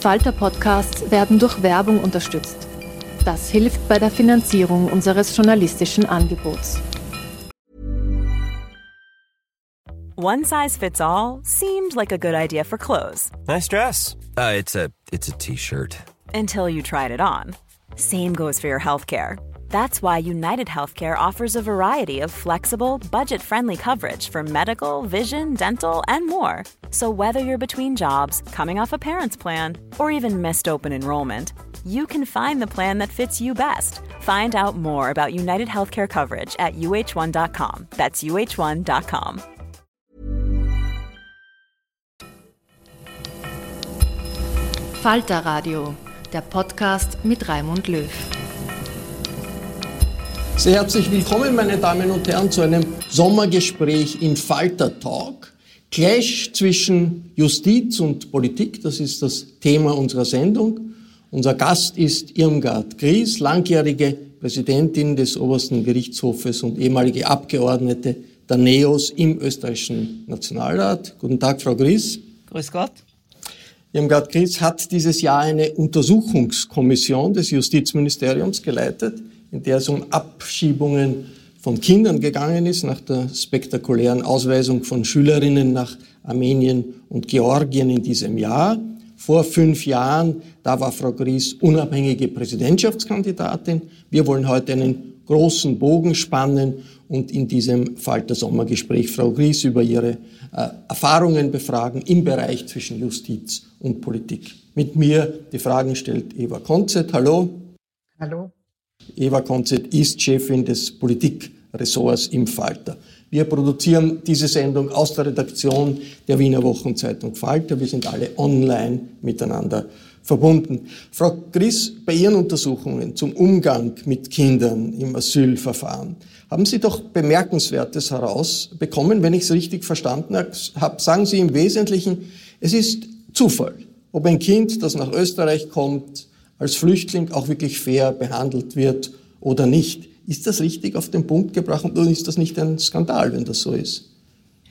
Falter-Podcasts werden durch Werbung unterstützt. Das hilft bei der Finanzierung unseres journalistischen Angebots. One size fits all seemed like a good idea for clothes. Nice dress. Uh, it's a it's a t-shirt. Until you tried it on. Same goes for your healthcare. That's why United Healthcare offers a variety of flexible, budget friendly coverage for medical, vision, dental, and more. So, whether you're between jobs, coming off a parent's plan, or even missed open enrollment, you can find the plan that fits you best. Find out more about United Healthcare coverage at uh1.com. That's uh1.com. Falter Radio, der Podcast mit Raimund Löw. Sehr herzlich willkommen, meine Damen und Herren, zu einem Sommergespräch im Falter Talk. Clash zwischen Justiz und Politik, das ist das Thema unserer Sendung. Unser Gast ist Irmgard Gries, langjährige Präsidentin des obersten Gerichtshofes und ehemalige Abgeordnete der NEOS im österreichischen Nationalrat. Guten Tag, Frau Gries. Grüß Gott. Irmgard Gries hat dieses Jahr eine Untersuchungskommission des Justizministeriums geleitet in der es um Abschiebungen von Kindern gegangen ist, nach der spektakulären Ausweisung von Schülerinnen nach Armenien und Georgien in diesem Jahr. Vor fünf Jahren, da war Frau Gries unabhängige Präsidentschaftskandidatin. Wir wollen heute einen großen Bogen spannen und in diesem Falter Sommergespräch Frau Gries über ihre äh, Erfahrungen befragen im Bereich zwischen Justiz und Politik. Mit mir die Fragen stellt Eva Konzett. Hallo. Hallo. Eva Konzett ist Chefin des Politikressorts im Falter. Wir produzieren diese Sendung aus der Redaktion der Wiener Wochenzeitung Falter. Wir sind alle online miteinander verbunden. Frau Gries, bei Ihren Untersuchungen zum Umgang mit Kindern im Asylverfahren haben Sie doch Bemerkenswertes herausbekommen. Wenn ich es richtig verstanden habe, sagen Sie im Wesentlichen, es ist Zufall, ob ein Kind, das nach Österreich kommt, als Flüchtling auch wirklich fair behandelt wird oder nicht. Ist das richtig auf den Punkt gebracht oder ist das nicht ein Skandal, wenn das so ist?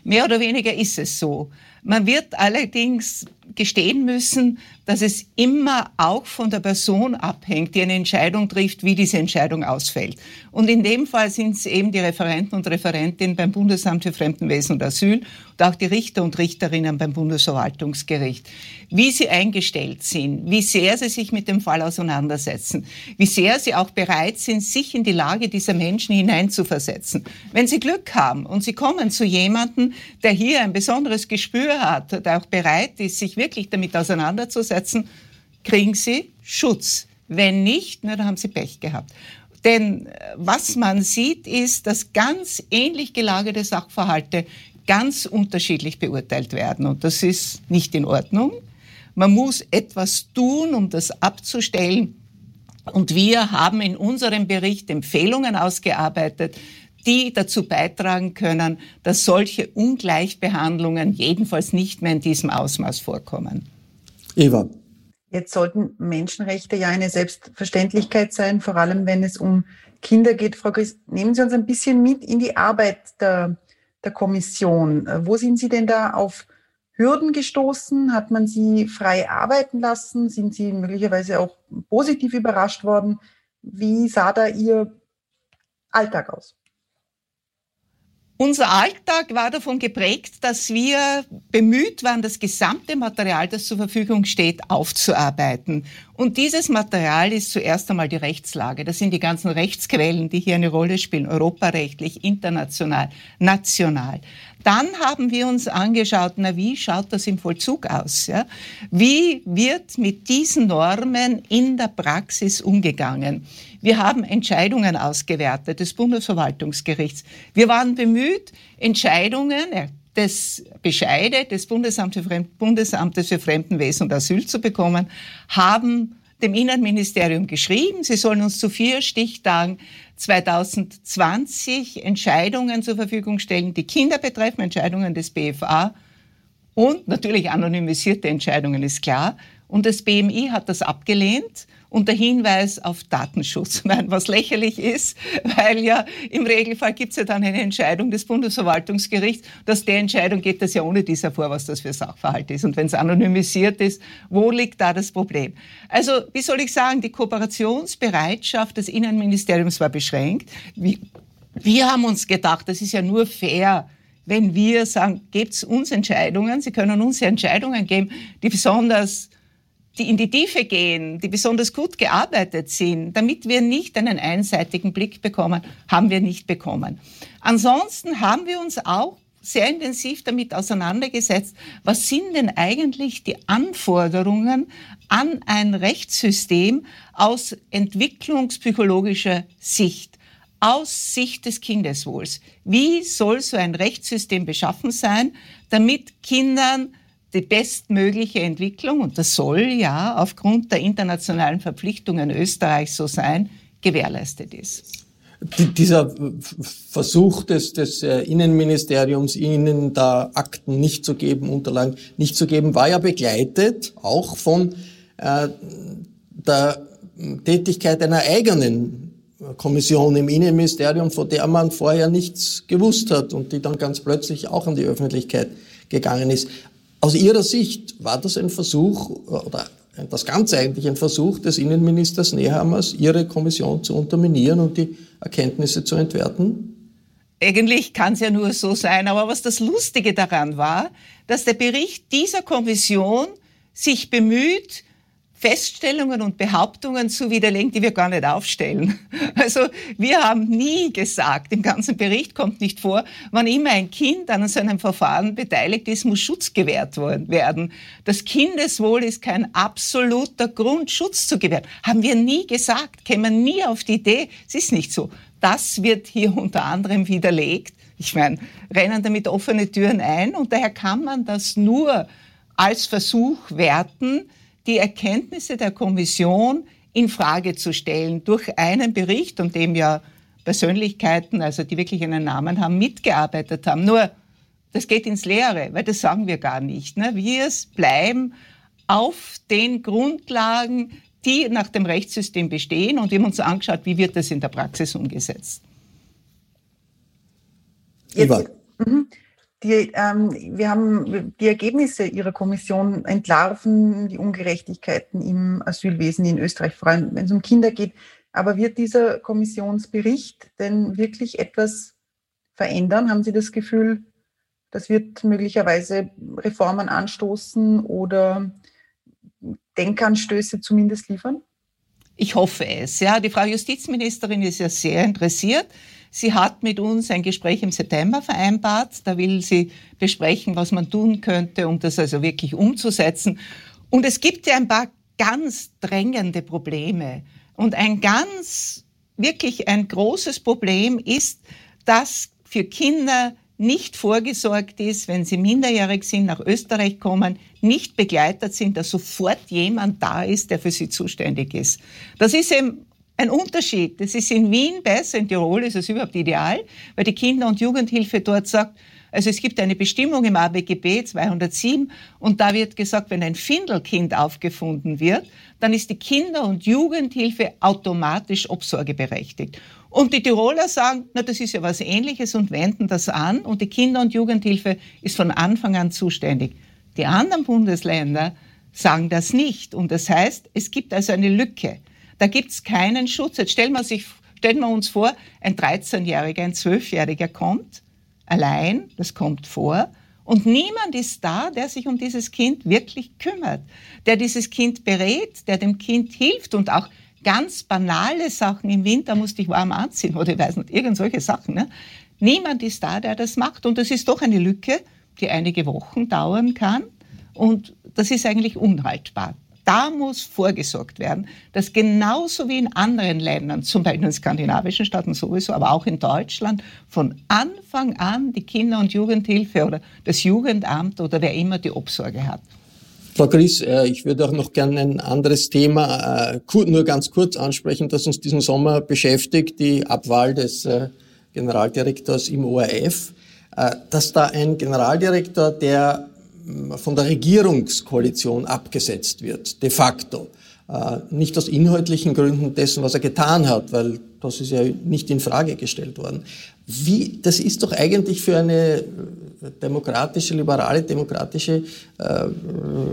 Mehr oder weniger ist es so. Man wird allerdings gestehen müssen, dass es immer auch von der Person abhängt, die eine Entscheidung trifft, wie diese Entscheidung ausfällt. Und in dem Fall sind es eben die Referenten und Referentinnen beim Bundesamt für Fremdenwesen und Asyl und auch die Richter und Richterinnen beim Bundesverwaltungsgericht. Wie sie eingestellt sind, wie sehr sie sich mit dem Fall auseinandersetzen, wie sehr sie auch bereit sind, sich in die Lage dieser Menschen hineinzuversetzen. Wenn sie Glück haben und sie kommen zu jemandem, der hier ein besonderes Gespür hat, der auch bereit ist, sich wirklich damit auseinanderzusetzen, kriegen sie Schutz. Wenn nicht, na, dann haben sie Pech gehabt. Denn äh, was man sieht, ist, dass ganz ähnlich gelagerte Sachverhalte ganz unterschiedlich beurteilt werden. Und das ist nicht in Ordnung. Man muss etwas tun, um das abzustellen. Und wir haben in unserem Bericht Empfehlungen ausgearbeitet, die dazu beitragen können, dass solche Ungleichbehandlungen jedenfalls nicht mehr in diesem Ausmaß vorkommen. Eva. Jetzt sollten Menschenrechte ja eine Selbstverständlichkeit sein, vor allem wenn es um Kinder geht. Frau Gries, nehmen Sie uns ein bisschen mit in die Arbeit der der Kommission. Wo sind Sie denn da auf Hürden gestoßen? Hat man Sie frei arbeiten lassen? Sind Sie möglicherweise auch positiv überrascht worden? Wie sah da Ihr Alltag aus? Unser Alltag war davon geprägt, dass wir bemüht waren, das gesamte Material, das zur Verfügung steht, aufzuarbeiten. Und dieses Material ist zuerst einmal die Rechtslage. Das sind die ganzen Rechtsquellen, die hier eine Rolle spielen, europarechtlich, international, national. Dann haben wir uns angeschaut, na, wie schaut das im Vollzug aus? Ja? Wie wird mit diesen Normen in der Praxis umgegangen? Wir haben Entscheidungen ausgewertet des Bundesverwaltungsgerichts. Wir waren bemüht, Entscheidungen äh, des Bescheide des Bundesamtes für Fremdenwesen und Asyl zu bekommen, haben dem Innenministerium geschrieben, sie sollen uns zu vier Stichtagen 2020 Entscheidungen zur Verfügung stellen, die Kinder betreffen, Entscheidungen des BFA und natürlich anonymisierte Entscheidungen, ist klar. Und das BMI hat das abgelehnt unter Hinweis auf Datenschutz, was lächerlich ist, weil ja im Regelfall gibt es ja dann eine Entscheidung des Bundesverwaltungsgerichts, dass der Entscheidung geht das ja ohne dies hervor, was das für Sachverhalt ist. Und wenn es anonymisiert ist, wo liegt da das Problem? Also, wie soll ich sagen, die Kooperationsbereitschaft des Innenministeriums war beschränkt. Wir haben uns gedacht, das ist ja nur fair, wenn wir sagen, gebt uns Entscheidungen, Sie können uns Entscheidungen geben, die besonders die in die Tiefe gehen, die besonders gut gearbeitet sind, damit wir nicht einen einseitigen Blick bekommen, haben wir nicht bekommen. Ansonsten haben wir uns auch sehr intensiv damit auseinandergesetzt, was sind denn eigentlich die Anforderungen an ein Rechtssystem aus entwicklungspsychologischer Sicht, aus Sicht des Kindeswohls. Wie soll so ein Rechtssystem beschaffen sein, damit Kindern die bestmögliche Entwicklung, und das soll ja aufgrund der internationalen Verpflichtungen Österreichs so sein, gewährleistet ist. Dieser Versuch des, des äh, Innenministeriums, Ihnen da Akten nicht zu geben, Unterlagen nicht zu geben, war ja begleitet auch von äh, der Tätigkeit einer eigenen Kommission im Innenministerium, von der man vorher nichts gewusst hat und die dann ganz plötzlich auch an die Öffentlichkeit gegangen ist. Aus Ihrer Sicht war das ein Versuch oder das Ganze eigentlich ein Versuch des Innenministers Nehammers, Ihre Kommission zu unterminieren und die Erkenntnisse zu entwerten? Eigentlich kann es ja nur so sein, aber was das Lustige daran war, dass der Bericht dieser Kommission sich bemüht, Feststellungen und Behauptungen zu widerlegen, die wir gar nicht aufstellen. Also wir haben nie gesagt, im ganzen Bericht kommt nicht vor, wann immer ein Kind an so einem Verfahren beteiligt ist, muss Schutz gewährt werden. Das Kindeswohl ist kein absoluter Grund, Schutz zu gewähren. Haben wir nie gesagt, kämen nie auf die Idee. Es ist nicht so. Das wird hier unter anderem widerlegt. Ich meine, rennen damit offene Türen ein und daher kann man das nur als Versuch werten, die Erkenntnisse der Kommission in Frage zu stellen durch einen Bericht, um dem ja Persönlichkeiten, also die wirklich einen Namen haben, mitgearbeitet haben. Nur, das geht ins Leere, weil das sagen wir gar nicht. Ne? Wir bleiben auf den Grundlagen, die nach dem Rechtssystem bestehen und wir haben uns angeschaut, wie wird das in der Praxis umgesetzt. Jetzt, mhm. Die, ähm, wir haben die Ergebnisse Ihrer Kommission entlarven die Ungerechtigkeiten im Asylwesen in Österreich, vor allem wenn es um Kinder geht. Aber wird dieser Kommissionsbericht denn wirklich etwas verändern? Haben Sie das Gefühl, das wird möglicherweise Reformen anstoßen oder Denkanstöße zumindest liefern? Ich hoffe es. Ja, die Frau Justizministerin ist ja sehr interessiert. Sie hat mit uns ein Gespräch im September vereinbart. Da will sie besprechen, was man tun könnte, um das also wirklich umzusetzen. Und es gibt ja ein paar ganz drängende Probleme. Und ein ganz, wirklich ein großes Problem ist, dass für Kinder nicht vorgesorgt ist, wenn sie minderjährig sind, nach Österreich kommen, nicht begleitet sind, dass sofort jemand da ist, der für sie zuständig ist. Das ist eben ein Unterschied. Das ist in Wien besser, in Tirol ist es überhaupt ideal, weil die Kinder- und Jugendhilfe dort sagt, also es gibt eine Bestimmung im ABGB 207 und da wird gesagt, wenn ein Findelkind aufgefunden wird, dann ist die Kinder- und Jugendhilfe automatisch obsorgeberechtigt. Und die Tiroler sagen, na, das ist ja was Ähnliches und wenden das an und die Kinder- und Jugendhilfe ist von Anfang an zuständig. Die anderen Bundesländer sagen das nicht und das heißt, es gibt also eine Lücke. Da gibt es keinen Schutz. Jetzt stellen wir, sich, stellen wir uns vor, ein 13-Jähriger, ein 12-Jähriger kommt, allein, das kommt vor. Und niemand ist da, der sich um dieses Kind wirklich kümmert, der dieses Kind berät, der dem Kind hilft und auch ganz banale Sachen. Im Winter musste ich warm anziehen oder ich weiß nicht, irgend solche Sachen. Ne? Niemand ist da, der das macht. Und das ist doch eine Lücke, die einige Wochen dauern kann. Und das ist eigentlich unhaltbar. Da muss vorgesorgt werden, dass genauso wie in anderen Ländern, zum Beispiel in skandinavischen Staaten sowieso, aber auch in Deutschland, von Anfang an die Kinder- und Jugendhilfe oder das Jugendamt oder wer immer die Obsorge hat. Frau Gries, äh, ich würde auch noch gerne ein anderes Thema äh, nur ganz kurz ansprechen, das uns diesen Sommer beschäftigt, die Abwahl des äh, Generaldirektors im ORF. Dass da ein Generaldirektor, der von der Regierungskoalition abgesetzt wird, de facto. Nicht aus inhaltlichen Gründen dessen, was er getan hat, weil das ist ja nicht in Frage gestellt worden. Wie, das ist doch eigentlich für eine demokratische, liberale, demokratische äh,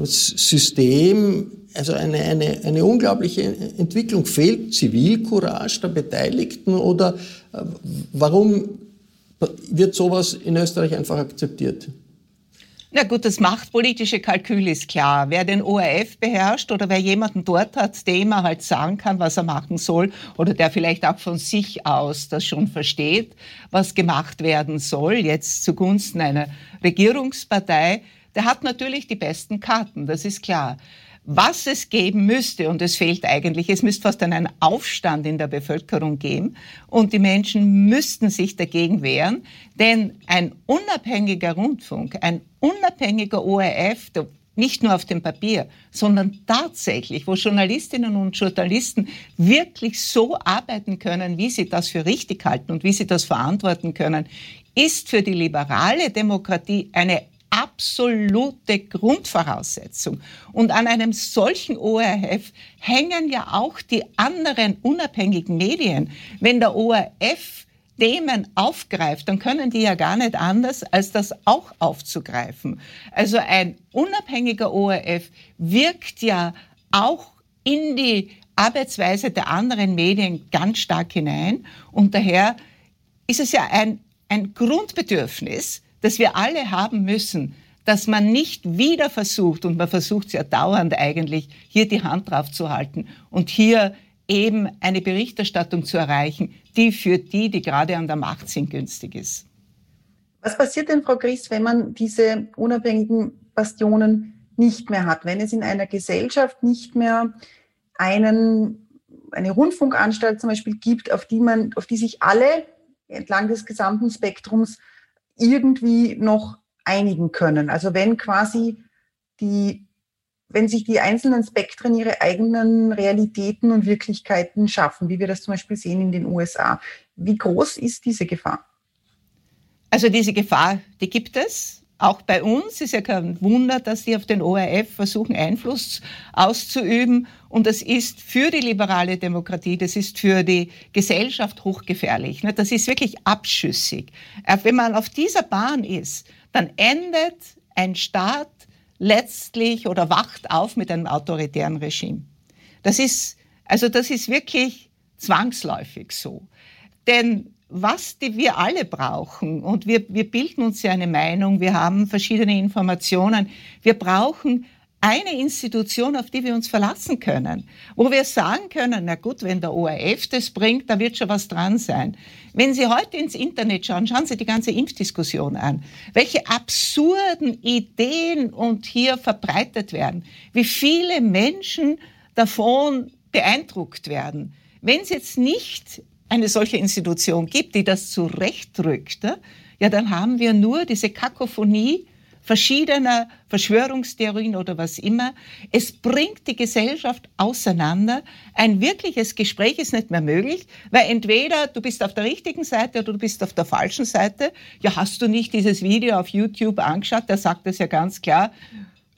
System, also eine, eine, eine unglaubliche Entwicklung. Fehlt Zivilcourage der Beteiligten oder äh, warum wird sowas in Österreich einfach akzeptiert? Na gut, das machtpolitische Kalkül ist klar. Wer den ORF beherrscht oder wer jemanden dort hat, dem er halt sagen kann, was er machen soll oder der vielleicht auch von sich aus das schon versteht, was gemacht werden soll, jetzt zugunsten einer Regierungspartei, der hat natürlich die besten Karten, das ist klar was es geben müsste, und es fehlt eigentlich, es müsste fast einen Aufstand in der Bevölkerung geben und die Menschen müssten sich dagegen wehren, denn ein unabhängiger Rundfunk, ein unabhängiger ORF, nicht nur auf dem Papier, sondern tatsächlich, wo Journalistinnen und Journalisten wirklich so arbeiten können, wie sie das für richtig halten und wie sie das verantworten können, ist für die liberale Demokratie eine absolute Grundvoraussetzung. Und an einem solchen ORF hängen ja auch die anderen unabhängigen Medien. Wenn der ORF Themen aufgreift, dann können die ja gar nicht anders, als das auch aufzugreifen. Also ein unabhängiger ORF wirkt ja auch in die Arbeitsweise der anderen Medien ganz stark hinein. Und daher ist es ja ein, ein Grundbedürfnis, das wir alle haben müssen, dass man nicht wieder versucht, und man versucht es ja dauernd eigentlich, hier die Hand drauf zu halten und hier eben eine Berichterstattung zu erreichen, die für die, die gerade an der Macht sind, günstig ist. Was passiert denn, Frau Gries, wenn man diese unabhängigen Bastionen nicht mehr hat, wenn es in einer Gesellschaft nicht mehr einen, eine Rundfunkanstalt zum Beispiel gibt, auf die man, auf die sich alle entlang des gesamten Spektrums irgendwie noch einigen können. Also wenn quasi die, wenn sich die einzelnen Spektren ihre eigenen Realitäten und Wirklichkeiten schaffen, wie wir das zum Beispiel sehen in den USA. Wie groß ist diese Gefahr? Also diese Gefahr, die gibt es. Auch bei uns ist ja kein Wunder, dass sie auf den ORF versuchen, Einfluss auszuüben. Und das ist für die liberale Demokratie, das ist für die Gesellschaft hochgefährlich. Ne? Das ist wirklich abschüssig. Äh, wenn man auf dieser Bahn ist, dann endet ein Staat letztlich oder wacht auf mit einem autoritären Regime. Das ist, also das ist wirklich zwangsläufig so. Denn was die wir alle brauchen, und wir, wir bilden uns ja eine Meinung, wir haben verschiedene Informationen, wir brauchen eine Institution, auf die wir uns verlassen können, wo wir sagen können, na gut, wenn der ORF das bringt, da wird schon was dran sein. Wenn Sie heute ins Internet schauen, schauen Sie die ganze Impfdiskussion an, welche absurden Ideen und hier verbreitet werden, wie viele Menschen davon beeindruckt werden. Wenn es jetzt nicht eine solche Institution gibt, die das zurechtrückt, ja, dann haben wir nur diese Kakophonie verschiedener Verschwörungstheorien oder was immer. Es bringt die Gesellschaft auseinander. Ein wirkliches Gespräch ist nicht mehr möglich, weil entweder du bist auf der richtigen Seite oder du bist auf der falschen Seite. Ja, hast du nicht dieses Video auf YouTube angeschaut? Der sagt es ja ganz klar.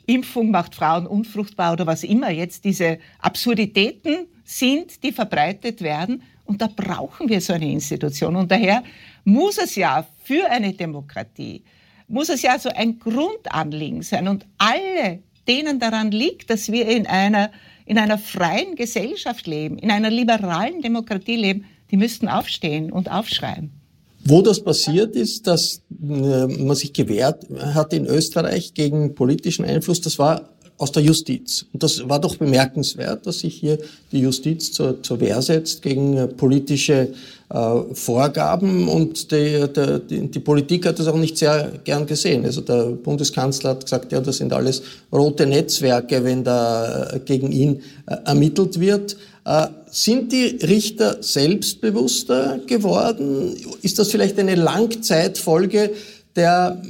Impfung macht Frauen unfruchtbar oder was immer jetzt diese Absurditäten sind, die verbreitet werden. Und da brauchen wir so eine Institution. Und daher muss es ja für eine Demokratie, muss es ja so ein Grundanliegen sein. Und alle, denen daran liegt, dass wir in einer, in einer freien Gesellschaft leben, in einer liberalen Demokratie leben, die müssten aufstehen und aufschreien. Wo das passiert ist, dass äh, man sich gewehrt hat in Österreich gegen politischen Einfluss, das war aus der Justiz. Und das war doch bemerkenswert, dass sich hier die Justiz zur, zur Wehr setzt gegen äh, politische äh, Vorgaben und die, die, die, Politik hat das auch nicht sehr gern gesehen. Also der Bundeskanzler hat gesagt, ja, das sind alles rote Netzwerke, wenn da äh, gegen ihn äh, ermittelt wird. Äh, sind die Richter selbstbewusster geworden? Ist das vielleicht eine Langzeitfolge der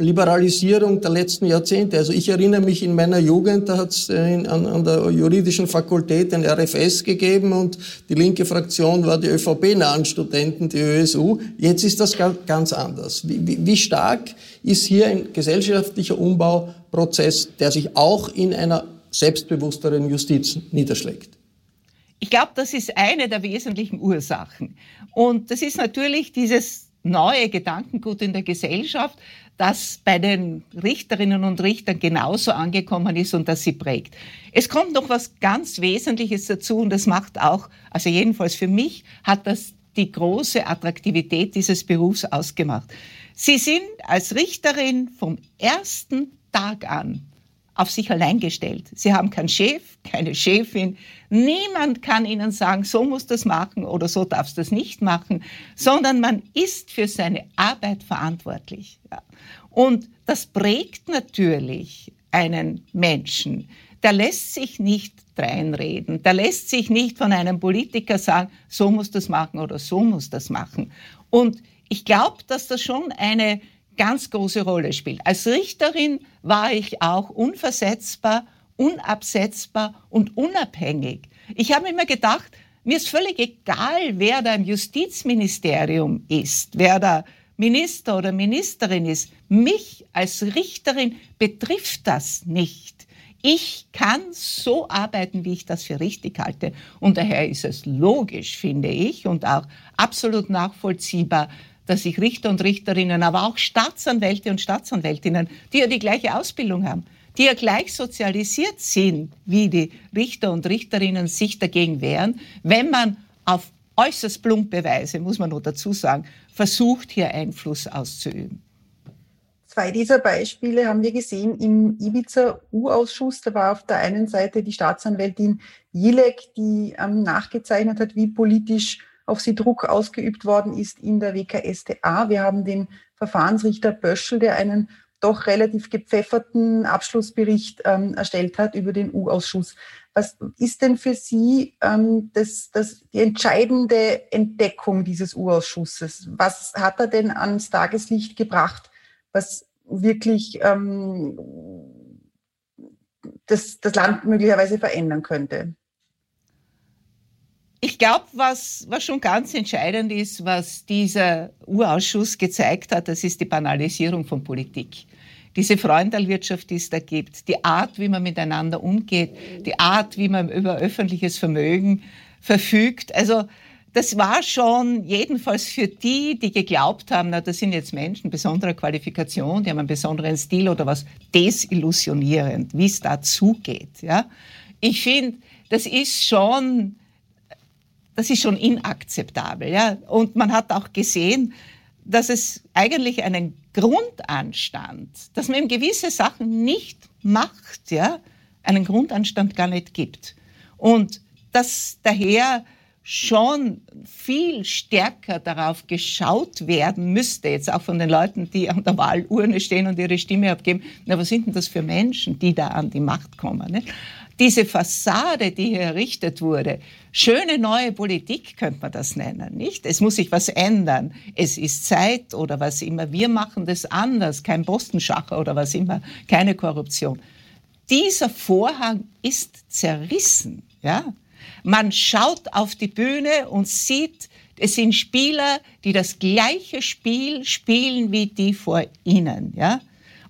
Liberalisierung der letzten Jahrzehnte. Also ich erinnere mich in meiner Jugend, da hat es äh, an, an, der juridischen Fakultät ein RFS gegeben und die linke Fraktion war die ÖVP-nahen Studenten, die ÖSU. Jetzt ist das ganz anders. Wie, wie, wie stark ist hier ein gesellschaftlicher Umbauprozess, der sich auch in einer selbstbewussteren Justiz niederschlägt? Ich glaube, das ist eine der wesentlichen Ursachen. Und das ist natürlich dieses neue Gedankengut in der Gesellschaft, das bei den Richterinnen und Richtern genauso angekommen ist und das sie prägt. Es kommt noch was ganz Wesentliches dazu und das macht auch, also jedenfalls für mich, hat das die große Attraktivität dieses Berufs ausgemacht. Sie sind als Richterin vom ersten Tag an auf sich allein gestellt. Sie haben keinen Chef, keine Chefin. Niemand kann ihnen sagen, so muss das machen oder so darfst du das nicht machen, sondern man ist für seine Arbeit verantwortlich. Und das prägt natürlich einen Menschen. Der lässt sich nicht dreinreden. Der lässt sich nicht von einem Politiker sagen, so muss das machen oder so muss das machen. Und ich glaube, dass das schon eine ganz große Rolle spielt. Als Richterin war ich auch unversetzbar, unabsetzbar und unabhängig. Ich habe immer gedacht, mir ist völlig egal, wer da im Justizministerium ist, wer da Minister oder Ministerin ist. Mich als Richterin betrifft das nicht. Ich kann so arbeiten, wie ich das für richtig halte. Und daher ist es logisch, finde ich, und auch absolut nachvollziehbar, dass sich Richter und Richterinnen, aber auch Staatsanwälte und Staatsanwältinnen, die ja die gleiche Ausbildung haben, die ja gleich sozialisiert sind, wie die Richter und Richterinnen sich dagegen wehren, wenn man auf äußerst plumpe Weise, muss man noch dazu sagen, versucht, hier Einfluss auszuüben. Zwei dieser Beispiele haben wir gesehen im Ibiza-U-Ausschuss. Da war auf der einen Seite die Staatsanwältin Jilek, die ähm, nachgezeichnet hat, wie politisch auf sie Druck ausgeübt worden ist in der WKStA. Wir haben den Verfahrensrichter Böschel, der einen doch relativ gepfefferten Abschlussbericht ähm, erstellt hat über den U-Ausschuss. Was ist denn für Sie ähm, das, das, die entscheidende Entdeckung dieses U-Ausschusses? Was hat er denn ans Tageslicht gebracht, was wirklich ähm, das, das Land möglicherweise verändern könnte? Ich glaube, was, was schon ganz entscheidend ist, was dieser Urausschuss gezeigt hat, das ist die Banalisierung von Politik. Diese Freundalwirtschaft, die es da gibt, die Art, wie man miteinander umgeht, die Art, wie man über öffentliches Vermögen verfügt. Also das war schon jedenfalls für die, die geglaubt haben, na, das sind jetzt Menschen besonderer Qualifikation, die haben einen besonderen Stil oder was, desillusionierend, wie es da zugeht. Ja? Ich finde, das ist schon das ist schon inakzeptabel. Ja? Und man hat auch gesehen, dass es eigentlich einen Grundanstand, dass man eben gewisse Sachen nicht macht, ja, einen Grundanstand gar nicht gibt. Und dass daher schon viel stärker darauf geschaut werden müsste, jetzt auch von den Leuten, die an der Wahlurne stehen und ihre Stimme abgeben, na, was sind denn das für Menschen, die da an die Macht kommen? Nicht? Diese Fassade, die hier errichtet wurde, schöne neue Politik könnte man das nennen, nicht? Es muss sich was ändern. Es ist Zeit oder was immer. Wir machen das anders. Kein Bostenschacher oder was immer. Keine Korruption. Dieser Vorhang ist zerrissen, ja? Man schaut auf die Bühne und sieht, es sind Spieler, die das gleiche Spiel spielen wie die vor ihnen, ja?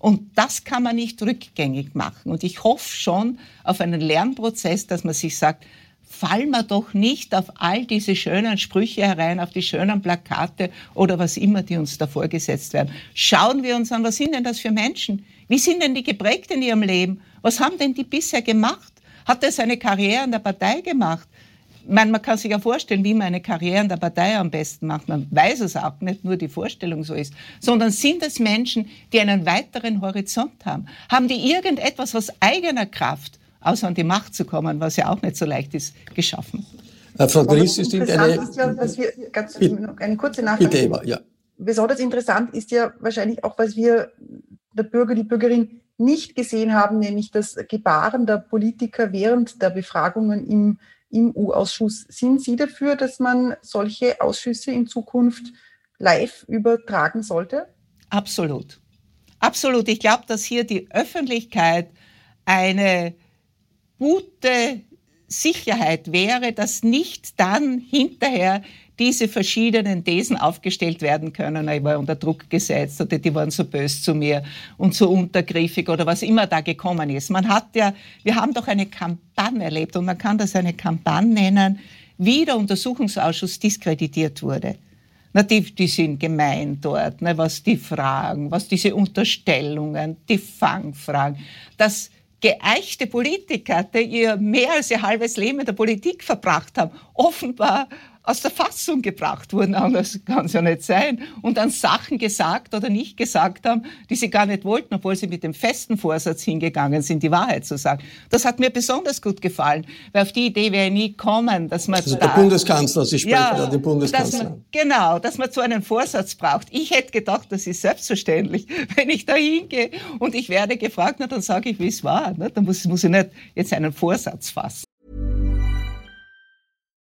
Und das kann man nicht rückgängig machen. Und ich hoffe schon auf einen Lernprozess, dass man sich sagt, fallen wir doch nicht auf all diese schönen Sprüche herein, auf die schönen Plakate oder was immer, die uns da vorgesetzt werden. Schauen wir uns an, was sind denn das für Menschen? Wie sind denn die geprägt in ihrem Leben? Was haben denn die bisher gemacht? Hat er seine Karriere in der Partei gemacht? Meine, man kann sich ja vorstellen, wie man eine Karriere in der Partei am besten macht. Man weiß es auch, nicht nur die Vorstellung so ist, sondern sind es Menschen, die einen weiteren Horizont haben? Haben die irgendetwas aus eigener Kraft, außer an die Macht zu kommen, was ja auch nicht so leicht ist, geschaffen? Äh, Frau Gries, Sie sind eine... Ist ja, was wir, ganz, eine kurze Nachfrage. Bitte, Eva, ja. Besonders interessant ist ja wahrscheinlich auch, was wir der Bürger, die Bürgerin nicht gesehen haben, nämlich das Gebaren der Politiker während der Befragungen im, im U-Ausschuss. Sind Sie dafür, dass man solche Ausschüsse in Zukunft live übertragen sollte? Absolut. Absolut. Ich glaube, dass hier die Öffentlichkeit eine gute Sicherheit wäre, dass nicht dann hinterher diese verschiedenen Thesen aufgestellt werden können, ich war unter Druck gesetzt oder die waren so böse zu mir und so untergriffig oder was immer da gekommen ist. Man hat ja, wir haben doch eine Kampagne erlebt und man kann das eine Kampagne nennen, wie der Untersuchungsausschuss diskreditiert wurde. Na, die, die sind gemein dort, ne, was die Fragen, was diese Unterstellungen, die Fangfragen, das geeichte Politiker, die ihr mehr als ihr halbes Leben in der Politik verbracht haben, offenbar aus der Fassung gebracht wurden. Anders kann es ja nicht sein. Und dann Sachen gesagt oder nicht gesagt haben, die sie gar nicht wollten, obwohl sie mit dem festen Vorsatz hingegangen sind, die Wahrheit zu sagen. Das hat mir besonders gut gefallen, weil auf die Idee wäre nie kommen, dass man... Also da, der Bundeskanzler, Sie sprechen ja, da den Bundeskanzler. Man, genau, dass man zu einem Vorsatz braucht. Ich hätte gedacht, das ist selbstverständlich. Wenn ich da hingehe und ich werde gefragt, na, dann sage ich, wie es war. Ne? Dann muss, muss ich nicht jetzt einen Vorsatz fassen.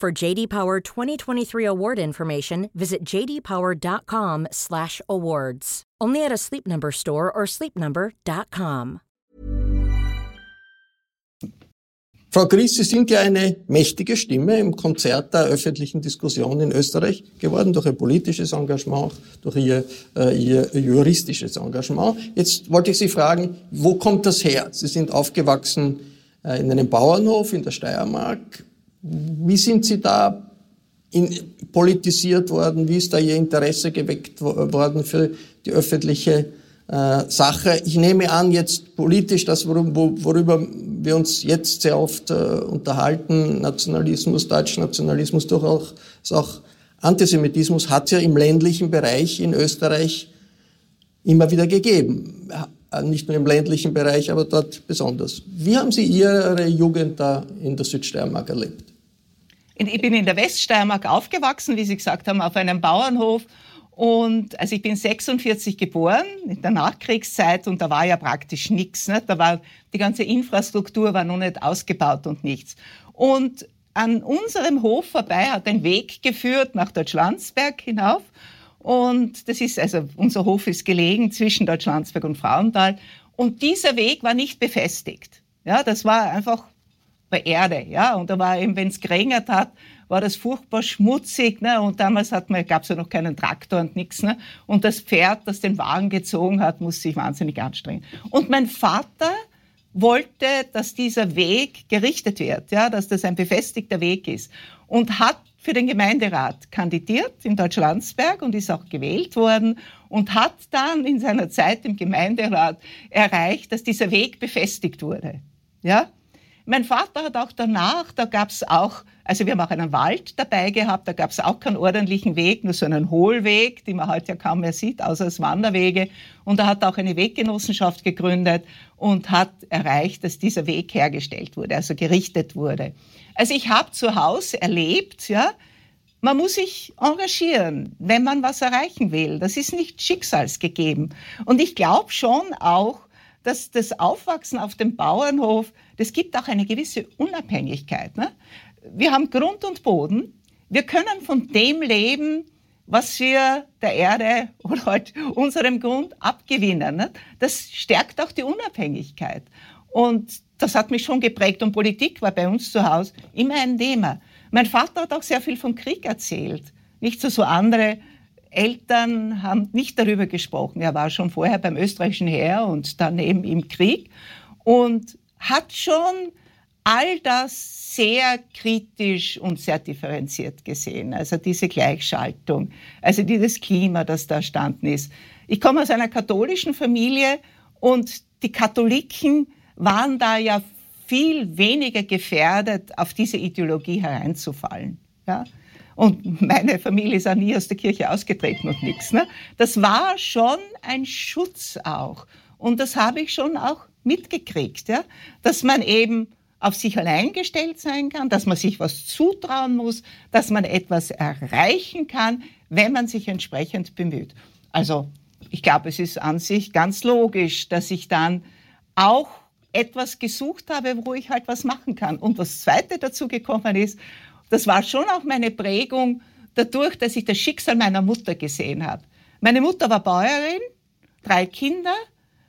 For JD Power 2023 award information, visit jdpower.com/awards. Only at a Sleep Number store or sleepnumber.com. Frau Gries, Sie sind ja eine mächtige Stimme im Konzert der öffentlichen Diskussion in Österreich geworden, durch Ihr politisches Engagement, durch Ihr, äh, Ihr juristisches Engagement. Jetzt wollte ich Sie fragen, wo kommt das her? Sie sind aufgewachsen äh, in einem Bauernhof in der Steiermark. Wie sind Sie da in, politisiert worden? Wie ist da Ihr Interesse geweckt worden für die öffentliche äh, Sache? Ich nehme an, jetzt politisch, das, worüber wir uns jetzt sehr oft äh, unterhalten, Nationalismus, Deutschnationalismus, durchaus auch Antisemitismus, hat es ja im ländlichen Bereich in Österreich immer wieder gegeben. Äh, nicht nur im ländlichen Bereich, aber dort besonders. Wie haben Sie Ihre Jugend da in der Südsteiermark erlebt? Ich bin in der Weststeiermark aufgewachsen, wie Sie gesagt haben, auf einem Bauernhof. Und also ich bin 46 geboren, in der Nachkriegszeit, und da war ja praktisch nichts. Ne? Da war die ganze Infrastruktur war noch nicht ausgebaut und nichts. Und an unserem Hof vorbei hat ein Weg geführt nach Deutschlandsberg hinauf. Und das ist, also unser Hof ist gelegen zwischen Deutschlandsberg und Frauenthal. Und dieser Weg war nicht befestigt. Ja, das war einfach bei Erde, ja. Und da war eben, wenn es geregnet hat, war das furchtbar schmutzig, ne? Und damals hat man, gab es ja noch keinen Traktor und nichts, ne? Und das Pferd, das den Wagen gezogen hat, musste sich wahnsinnig anstrengen. Und mein Vater wollte, dass dieser Weg gerichtet wird, ja, dass das ein befestigter Weg ist. Und hat für den Gemeinderat kandidiert in Deutschlandsberg und ist auch gewählt worden und hat dann in seiner Zeit im Gemeinderat erreicht, dass dieser Weg befestigt wurde. Ja? Mein Vater hat auch danach, da gab es auch, also wir haben auch einen Wald dabei gehabt, da gab es auch keinen ordentlichen Weg, nur so einen Hohlweg, den man heute ja kaum mehr sieht, außer als Wanderwege. Und er hat auch eine Weggenossenschaft gegründet und hat erreicht, dass dieser Weg hergestellt wurde, also gerichtet wurde. Also ich habe zu Hause erlebt, ja, man muss sich engagieren, wenn man was erreichen will. Das ist nicht schicksalsgegeben. Und ich glaube schon auch, dass das Aufwachsen auf dem Bauernhof, das gibt auch eine gewisse Unabhängigkeit. Ne? Wir haben Grund und Boden. Wir können von dem leben, was wir der Erde oder halt unserem Grund abgewinnen. Ne? Das stärkt auch die Unabhängigkeit. Und das hat mich schon geprägt. Und Politik war bei uns zu Hause immer ein Thema. Mein Vater hat auch sehr viel vom Krieg erzählt. Nicht so, so andere Eltern haben nicht darüber gesprochen. Er war schon vorher beim österreichischen Heer und dann eben im Krieg und hat schon all das sehr kritisch und sehr differenziert gesehen. Also diese Gleichschaltung, also dieses Klima, das da erstanden ist. Ich komme aus einer katholischen Familie und die Katholiken waren da ja viel weniger gefährdet, auf diese Ideologie hereinzufallen. Ja? Und meine Familie ist auch nie aus der Kirche ausgetreten und nichts. Ne? Das war schon ein Schutz auch. Und das habe ich schon auch mitgekriegt, ja? dass man eben auf sich allein gestellt sein kann, dass man sich was zutrauen muss, dass man etwas erreichen kann, wenn man sich entsprechend bemüht. Also ich glaube, es ist an sich ganz logisch, dass ich dann auch etwas gesucht habe, wo ich halt was machen kann. Und das Zweite dazu gekommen ist, das war schon auch meine Prägung dadurch, dass ich das Schicksal meiner Mutter gesehen habe. Meine Mutter war Bäuerin, drei Kinder,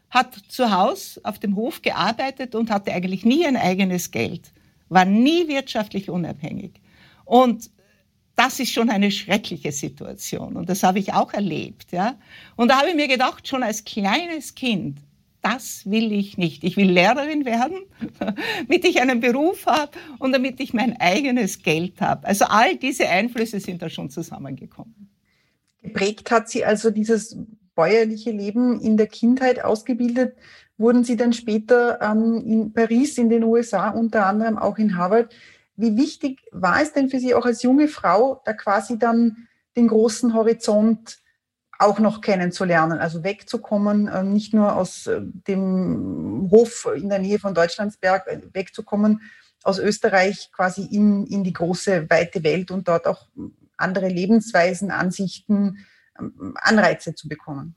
hat zu Hause auf dem Hof gearbeitet und hatte eigentlich nie ein eigenes Geld, war nie wirtschaftlich unabhängig. Und das ist schon eine schreckliche Situation und das habe ich auch erlebt. Ja? Und da habe ich mir gedacht, schon als kleines Kind, das will ich nicht. Ich will Lehrerin werden, damit ich einen Beruf habe und damit ich mein eigenes Geld habe. Also all diese Einflüsse sind da schon zusammengekommen. Geprägt hat sie also dieses bäuerliche Leben in der Kindheit ausgebildet. Wurden Sie dann später ähm, in Paris, in den USA, unter anderem auch in Harvard. Wie wichtig war es denn für Sie auch als junge Frau, da quasi dann den großen Horizont auch noch kennenzulernen, also wegzukommen, äh, nicht nur aus äh, dem Hof in der Nähe von Deutschlandsberg, äh, wegzukommen aus Österreich quasi in, in die große, weite Welt und dort auch andere Lebensweisen, Ansichten, ähm, Anreize zu bekommen.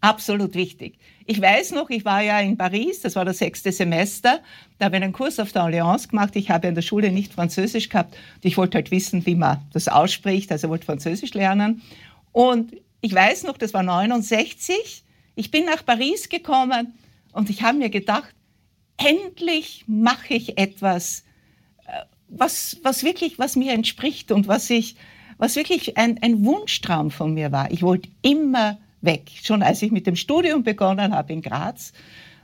Absolut wichtig. Ich weiß noch, ich war ja in Paris, das war das sechste Semester, da habe ich einen Kurs auf der Allianz gemacht. Ich habe in der Schule nicht Französisch gehabt und ich wollte halt wissen, wie man das ausspricht, also wollte Französisch lernen. Und ich weiß noch, das war 69. Ich bin nach Paris gekommen und ich habe mir gedacht, endlich mache ich etwas, äh, was, was wirklich, was mir entspricht und was ich, was wirklich ein, ein Wunschtraum von mir war. Ich wollte immer weg. Schon als ich mit dem Studium begonnen habe in Graz,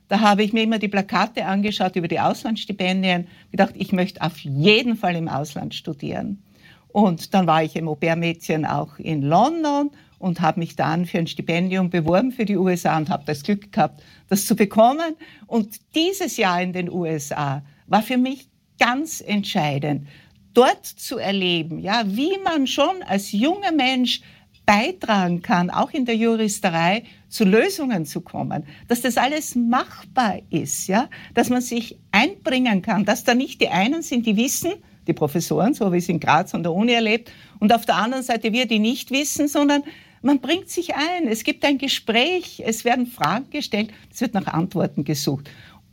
da habe ich mir immer die Plakate angeschaut über die Auslandsstipendien, gedacht, ich möchte auf jeden Fall im Ausland studieren. Und dann war ich im Au-pair-Mädchen auch in London und habe mich dann für ein Stipendium beworben für die USA und habe das Glück gehabt, das zu bekommen. Und dieses Jahr in den USA war für mich ganz entscheidend, dort zu erleben, ja, wie man schon als junger Mensch beitragen kann, auch in der Juristerei, zu Lösungen zu kommen, dass das alles machbar ist, ja, dass man sich einbringen kann, dass da nicht die einen sind, die wissen, die Professoren, so wie es in Graz an der Uni erlebt, und auf der anderen Seite wir, die nicht wissen, sondern man bringt sich ein, es gibt ein Gespräch, es werden Fragen gestellt, es wird nach Antworten gesucht.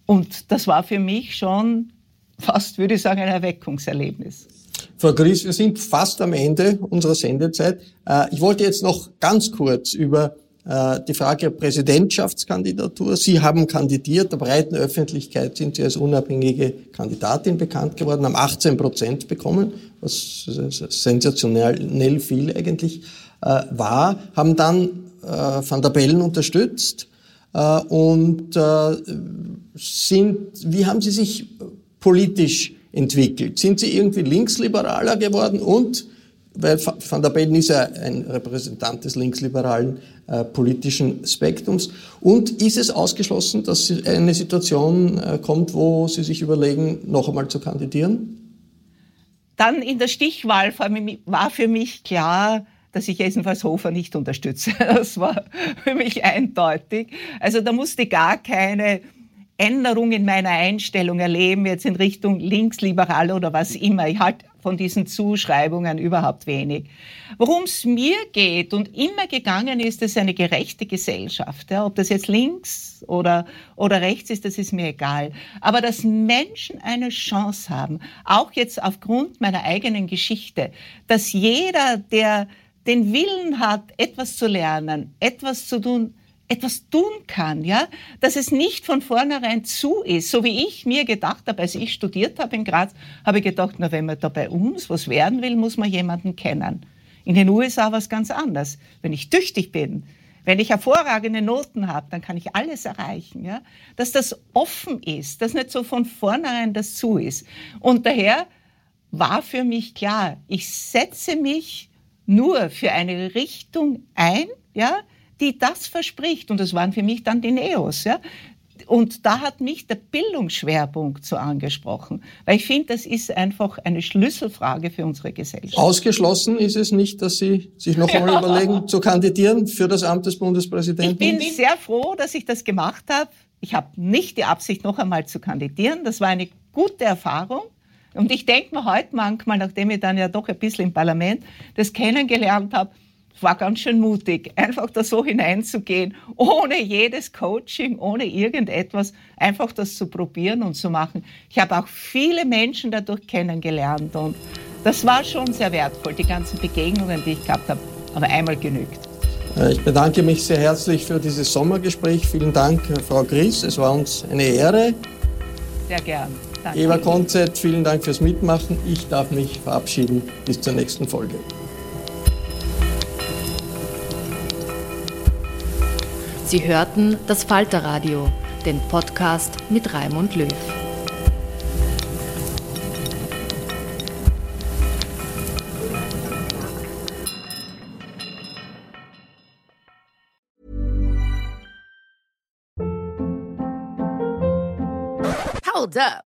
Und das war für mich schon fast, würde ich sagen, ein Erweckungserlebnis. Frau Gries, wir sind fast am Ende unserer Sendezeit. Äh, ich wollte jetzt noch ganz kurz über äh, die Frage Präsidentschaftskandidatur. Sie haben kandidiert, der breiten Öffentlichkeit sind Sie als unabhängige Kandidatin bekannt geworden, haben 18 Prozent bekommen, was sensationell viel eigentlich äh, war, haben dann äh, Van der Bellen unterstützt äh, und sind, wie haben Sie sich politisch entwickelt? Sind Sie irgendwie linksliberaler geworden und weil Van der Bellen ist ja ein Repräsentant des linksliberalen äh, politischen Spektrums. Und ist es ausgeschlossen, dass eine Situation äh, kommt, wo Sie sich überlegen, noch einmal zu kandidieren? Dann in der Stichwahl war für mich klar, dass ich jedenfalls Hofer nicht unterstütze. Das war für mich eindeutig. Also da musste gar keine Änderung in meiner Einstellung erleben, jetzt in Richtung linksliberal oder was immer. Ich halte von diesen Zuschreibungen überhaupt wenig. Worum es mir geht und immer gegangen ist, ist eine gerechte Gesellschaft. Ja, ob das jetzt links oder, oder rechts ist, das ist mir egal. Aber dass Menschen eine Chance haben, auch jetzt aufgrund meiner eigenen Geschichte, dass jeder, der den Willen hat, etwas zu lernen, etwas zu tun, etwas tun kann, ja, dass es nicht von vornherein zu ist, so wie ich mir gedacht habe, als ich studiert habe in Graz, habe ich gedacht, na, wenn man da bei uns was werden will, muss man jemanden kennen. In den USA war es ganz anders. Wenn ich tüchtig bin, wenn ich hervorragende Noten habe, dann kann ich alles erreichen. Ja? Dass das offen ist, dass nicht so von vornherein das zu ist. Und daher war für mich klar, ich setze mich nur für eine Richtung ein, ja, die das verspricht. Und das waren für mich dann die Neos. Ja. Und da hat mich der Bildungsschwerpunkt so angesprochen, weil ich finde, das ist einfach eine Schlüsselfrage für unsere Gesellschaft. Ausgeschlossen ist es nicht, dass Sie sich noch einmal überlegen, zu kandidieren für das Amt des Bundespräsidenten? Ich bin sehr froh, dass ich das gemacht habe. Ich habe nicht die Absicht, noch einmal zu kandidieren. Das war eine gute Erfahrung. Und ich denke mir heute manchmal, nachdem ich dann ja doch ein bisschen im Parlament das kennengelernt habe, war ganz schön mutig, einfach da so hineinzugehen, ohne jedes Coaching, ohne irgendetwas, einfach das zu probieren und zu machen. Ich habe auch viele Menschen dadurch kennengelernt und das war schon sehr wertvoll, die ganzen Begegnungen, die ich gehabt habe, aber einmal genügt. Äh, ich bedanke mich sehr herzlich für dieses Sommergespräch. Vielen Dank, Frau Gries. Es war uns eine Ehre. Sehr gern. Danke. Eva Konzett, vielen Dank fürs Mitmachen. Ich darf mich verabschieden. Bis zur nächsten Folge. Sie hörten das Falterradio, den Podcast mit Raimund Löw. Hold up.